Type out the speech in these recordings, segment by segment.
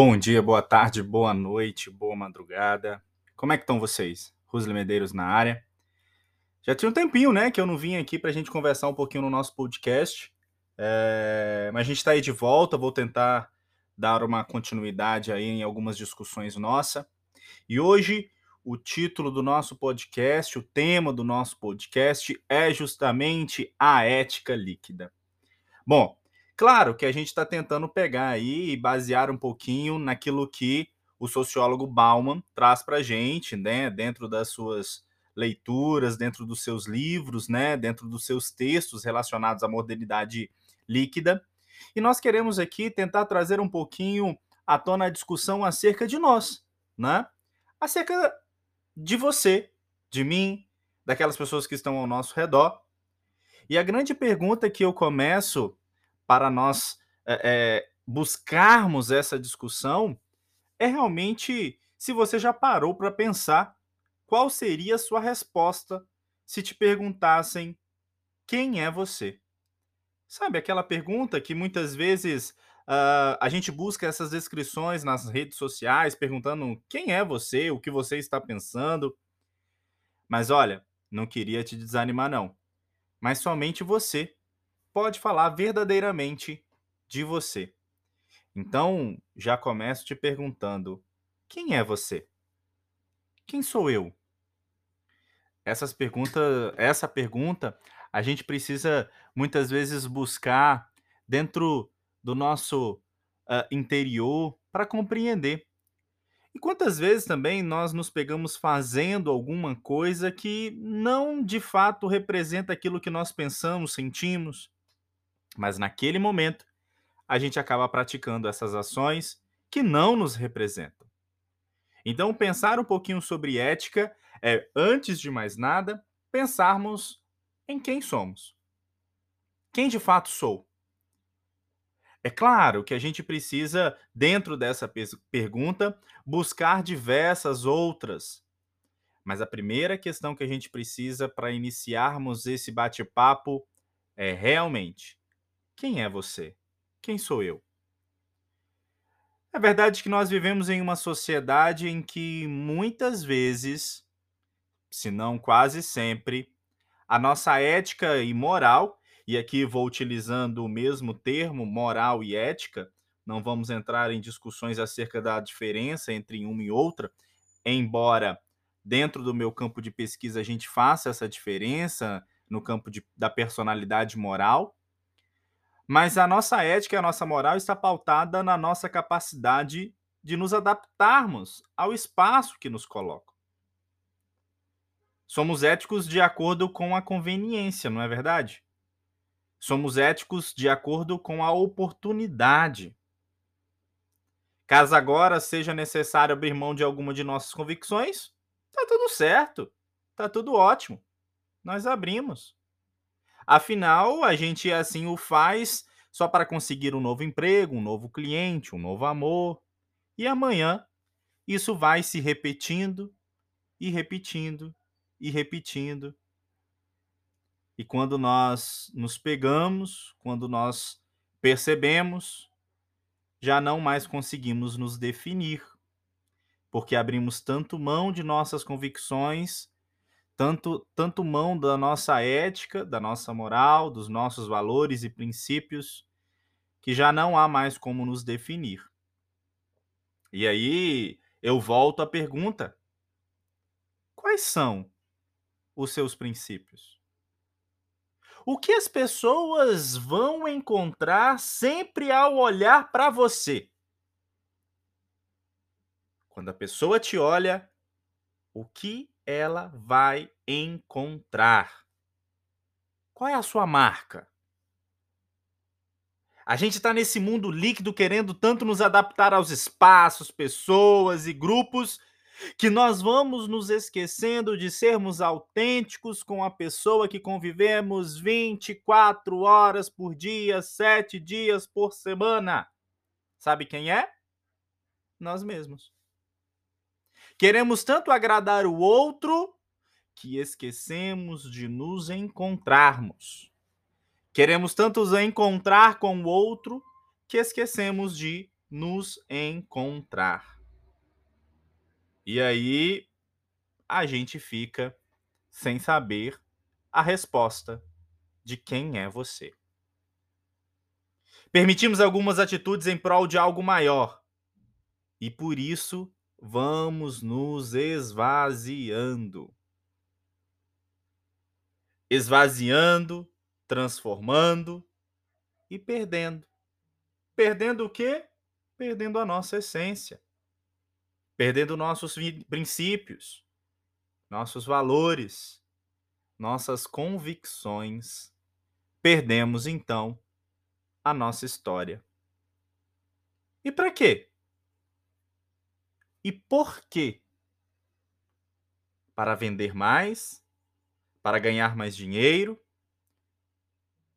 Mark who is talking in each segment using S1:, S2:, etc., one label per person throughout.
S1: Bom dia, boa tarde, boa noite, boa madrugada. Como é que estão vocês? Rosli Medeiros na área. Já tinha um tempinho, né, que eu não vim aqui para a gente conversar um pouquinho no nosso podcast. É... Mas a gente está aí de volta, vou tentar dar uma continuidade aí em algumas discussões nossa. E hoje o título do nosso podcast, o tema do nosso podcast é justamente a ética líquida. Bom, Claro que a gente está tentando pegar aí e basear um pouquinho naquilo que o sociólogo Bauman traz para a gente, né, dentro das suas leituras, dentro dos seus livros, né, dentro dos seus textos relacionados à modernidade líquida. E nós queremos aqui tentar trazer um pouquinho à tona a discussão acerca de nós, né? Acerca de você, de mim, daquelas pessoas que estão ao nosso redor. E a grande pergunta que eu começo para nós é, buscarmos essa discussão é realmente se você já parou para pensar qual seria a sua resposta se te perguntassem quem é você. Sabe aquela pergunta que muitas vezes uh, a gente busca essas descrições nas redes sociais, perguntando quem é você, o que você está pensando. Mas olha, não queria te desanimar, não. Mas somente você pode falar verdadeiramente de você. Então, já começo te perguntando: quem é você? Quem sou eu? Essas perguntas, essa pergunta, a gente precisa muitas vezes buscar dentro do nosso uh, interior para compreender. E quantas vezes também nós nos pegamos fazendo alguma coisa que não de fato representa aquilo que nós pensamos, sentimos, mas naquele momento, a gente acaba praticando essas ações que não nos representam. Então, pensar um pouquinho sobre ética é, antes de mais nada, pensarmos em quem somos. Quem de fato sou? É claro que a gente precisa, dentro dessa pergunta, buscar diversas outras. Mas a primeira questão que a gente precisa para iniciarmos esse bate-papo é realmente quem é você? Quem sou eu? É verdade que nós vivemos em uma sociedade em que muitas vezes, se não quase sempre, a nossa ética e moral, e aqui vou utilizando o mesmo termo, moral e ética, não vamos entrar em discussões acerca da diferença entre uma e outra, embora dentro do meu campo de pesquisa a gente faça essa diferença no campo de, da personalidade moral, mas a nossa ética e a nossa moral está pautada na nossa capacidade de nos adaptarmos ao espaço que nos colocam. Somos éticos de acordo com a conveniência, não é verdade? Somos éticos de acordo com a oportunidade. Caso agora seja necessário abrir mão de alguma de nossas convicções, tá tudo certo, tá tudo ótimo. Nós abrimos. Afinal, a gente assim o faz só para conseguir um novo emprego, um novo cliente, um novo amor. E amanhã isso vai se repetindo e repetindo e repetindo. E quando nós nos pegamos, quando nós percebemos, já não mais conseguimos nos definir, porque abrimos tanto mão de nossas convicções tanto, tanto mão da nossa ética, da nossa moral, dos nossos valores e princípios, que já não há mais como nos definir. E aí eu volto à pergunta: quais são os seus princípios? O que as pessoas vão encontrar sempre ao olhar para você? Quando a pessoa te olha, o que ela vai encontrar? Qual é a sua marca? A gente está nesse mundo líquido querendo tanto nos adaptar aos espaços, pessoas e grupos que nós vamos nos esquecendo de sermos autênticos com a pessoa que convivemos 24 horas por dia, 7 dias por semana. Sabe quem é? Nós mesmos. Queremos tanto agradar o outro que esquecemos de nos encontrarmos. Queremos tanto nos encontrar com o outro que esquecemos de nos encontrar. E aí a gente fica sem saber a resposta de quem é você. Permitimos algumas atitudes em prol de algo maior. E por isso vamos nos esvaziando. Esvaziando, transformando e perdendo. Perdendo o quê? Perdendo a nossa essência. Perdendo nossos princípios, nossos valores, nossas convicções. Perdemos então a nossa história. E para quê? E por quê? Para vender mais? Para ganhar mais dinheiro?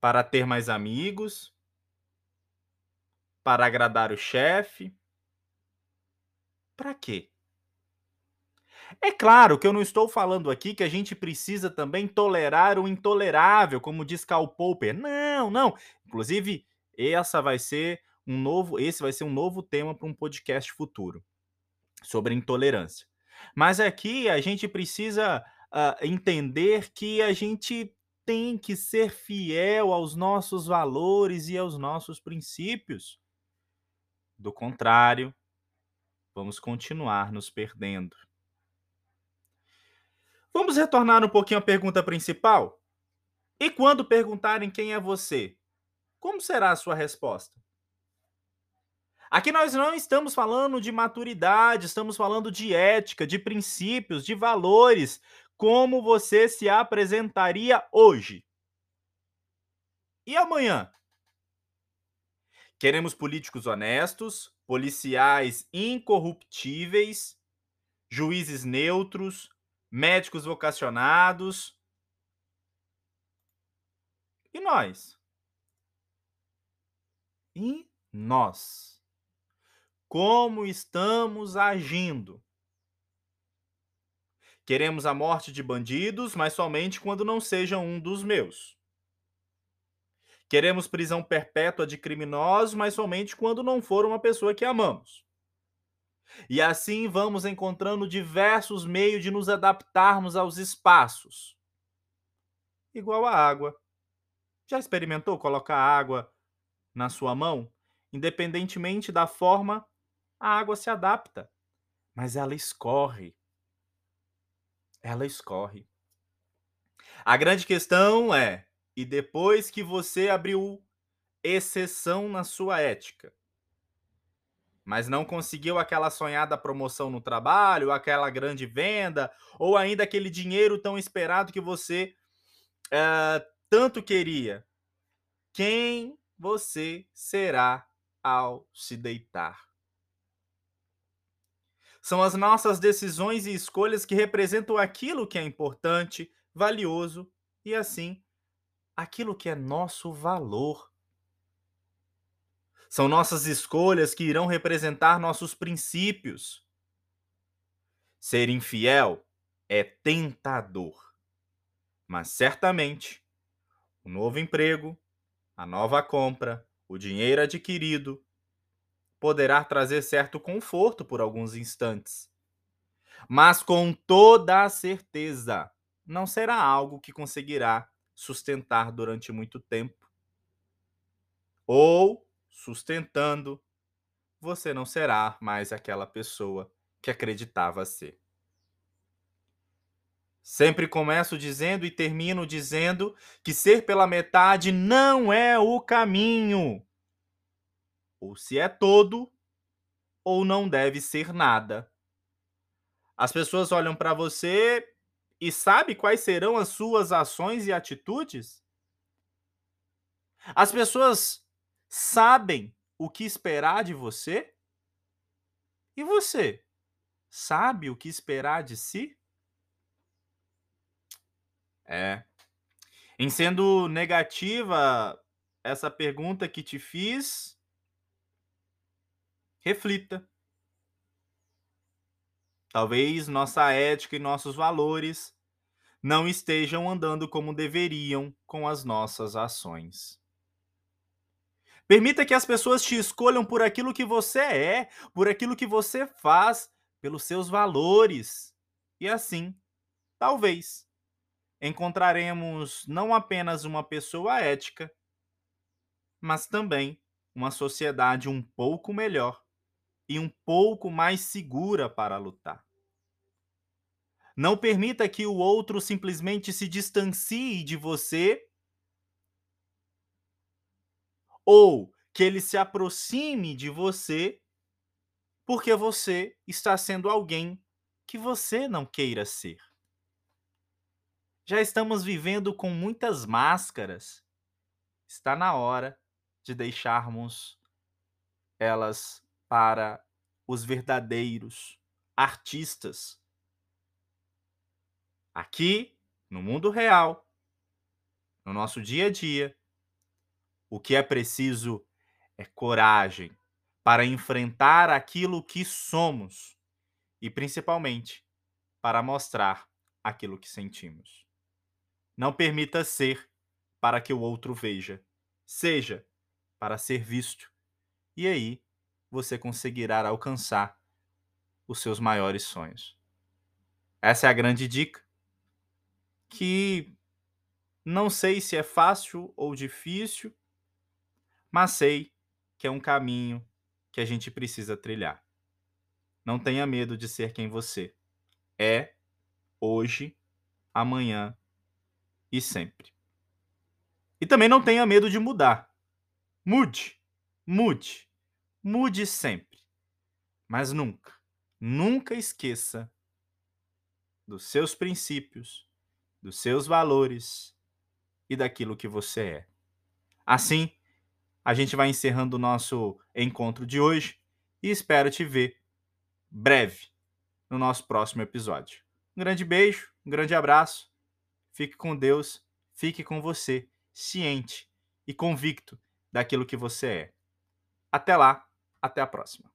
S1: Para ter mais amigos? Para agradar o chefe? Para quê? É claro que eu não estou falando aqui que a gente precisa também tolerar o intolerável, como diz Karl Popper. Não, não. Inclusive, essa vai ser um novo, esse vai ser um novo tema para um podcast futuro sobre intolerância. Mas aqui a gente precisa uh, entender que a gente tem que ser fiel aos nossos valores e aos nossos princípios. Do contrário, vamos continuar nos perdendo. Vamos retornar um pouquinho à pergunta principal? E quando perguntarem quem é você, como será a sua resposta? Aqui nós não estamos falando de maturidade, estamos falando de ética, de princípios, de valores. Como você se apresentaria hoje? E amanhã? Queremos políticos honestos, policiais incorruptíveis, juízes neutros, médicos vocacionados. E nós? E nós? Como estamos agindo? Queremos a morte de bandidos, mas somente quando não seja um dos meus. Queremos prisão perpétua de criminosos, mas somente quando não for uma pessoa que amamos. E assim vamos encontrando diversos meios de nos adaptarmos aos espaços. Igual a água. Já experimentou colocar água na sua mão? Independentemente da forma, a água se adapta, mas ela escorre. Ela escorre. A grande questão é: e depois que você abriu exceção na sua ética, mas não conseguiu aquela sonhada promoção no trabalho, aquela grande venda, ou ainda aquele dinheiro tão esperado que você uh, tanto queria, quem você será ao se deitar? São as nossas decisões e escolhas que representam aquilo que é importante, valioso e, assim, aquilo que é nosso valor. São nossas escolhas que irão representar nossos princípios. Ser infiel é tentador, mas certamente o novo emprego, a nova compra, o dinheiro adquirido poderá trazer certo conforto por alguns instantes. Mas com toda a certeza, não será algo que conseguirá sustentar durante muito tempo. Ou sustentando, você não será mais aquela pessoa que acreditava ser. Sempre começo dizendo e termino dizendo que ser pela metade não é o caminho. Ou se é todo, ou não deve ser nada. As pessoas olham para você e sabe quais serão as suas ações e atitudes? As pessoas sabem o que esperar de você? E você sabe o que esperar de si? É. Em sendo negativa essa pergunta que te fiz, reflita. Talvez nossa ética e nossos valores não estejam andando como deveriam com as nossas ações. Permita que as pessoas te escolham por aquilo que você é, por aquilo que você faz, pelos seus valores. E assim, talvez, encontraremos não apenas uma pessoa ética, mas também uma sociedade um pouco melhor e um pouco mais segura para lutar. Não permita que o outro simplesmente se distancie de você ou que ele se aproxime de você porque você está sendo alguém que você não queira ser. Já estamos vivendo com muitas máscaras. Está na hora de deixarmos elas para os verdadeiros artistas. Aqui, no mundo real, no nosso dia a dia, o que é preciso é coragem para enfrentar aquilo que somos e, principalmente, para mostrar aquilo que sentimos. Não permita ser para que o outro veja, seja para ser visto. E aí você conseguirá alcançar os seus maiores sonhos. Essa é a grande dica que não sei se é fácil ou difícil, mas sei que é um caminho que a gente precisa trilhar. Não tenha medo de ser quem você é hoje, amanhã e sempre. E também não tenha medo de mudar. Mude, mude, mude sempre. Mas nunca, nunca esqueça dos seus princípios, dos seus valores e daquilo que você é. Assim, a gente vai encerrando o nosso encontro de hoje e espero te ver breve no nosso próximo episódio. Um grande beijo, um grande abraço. Fique com Deus, fique com você, ciente e convicto daquilo que você é. Até lá, até a próxima.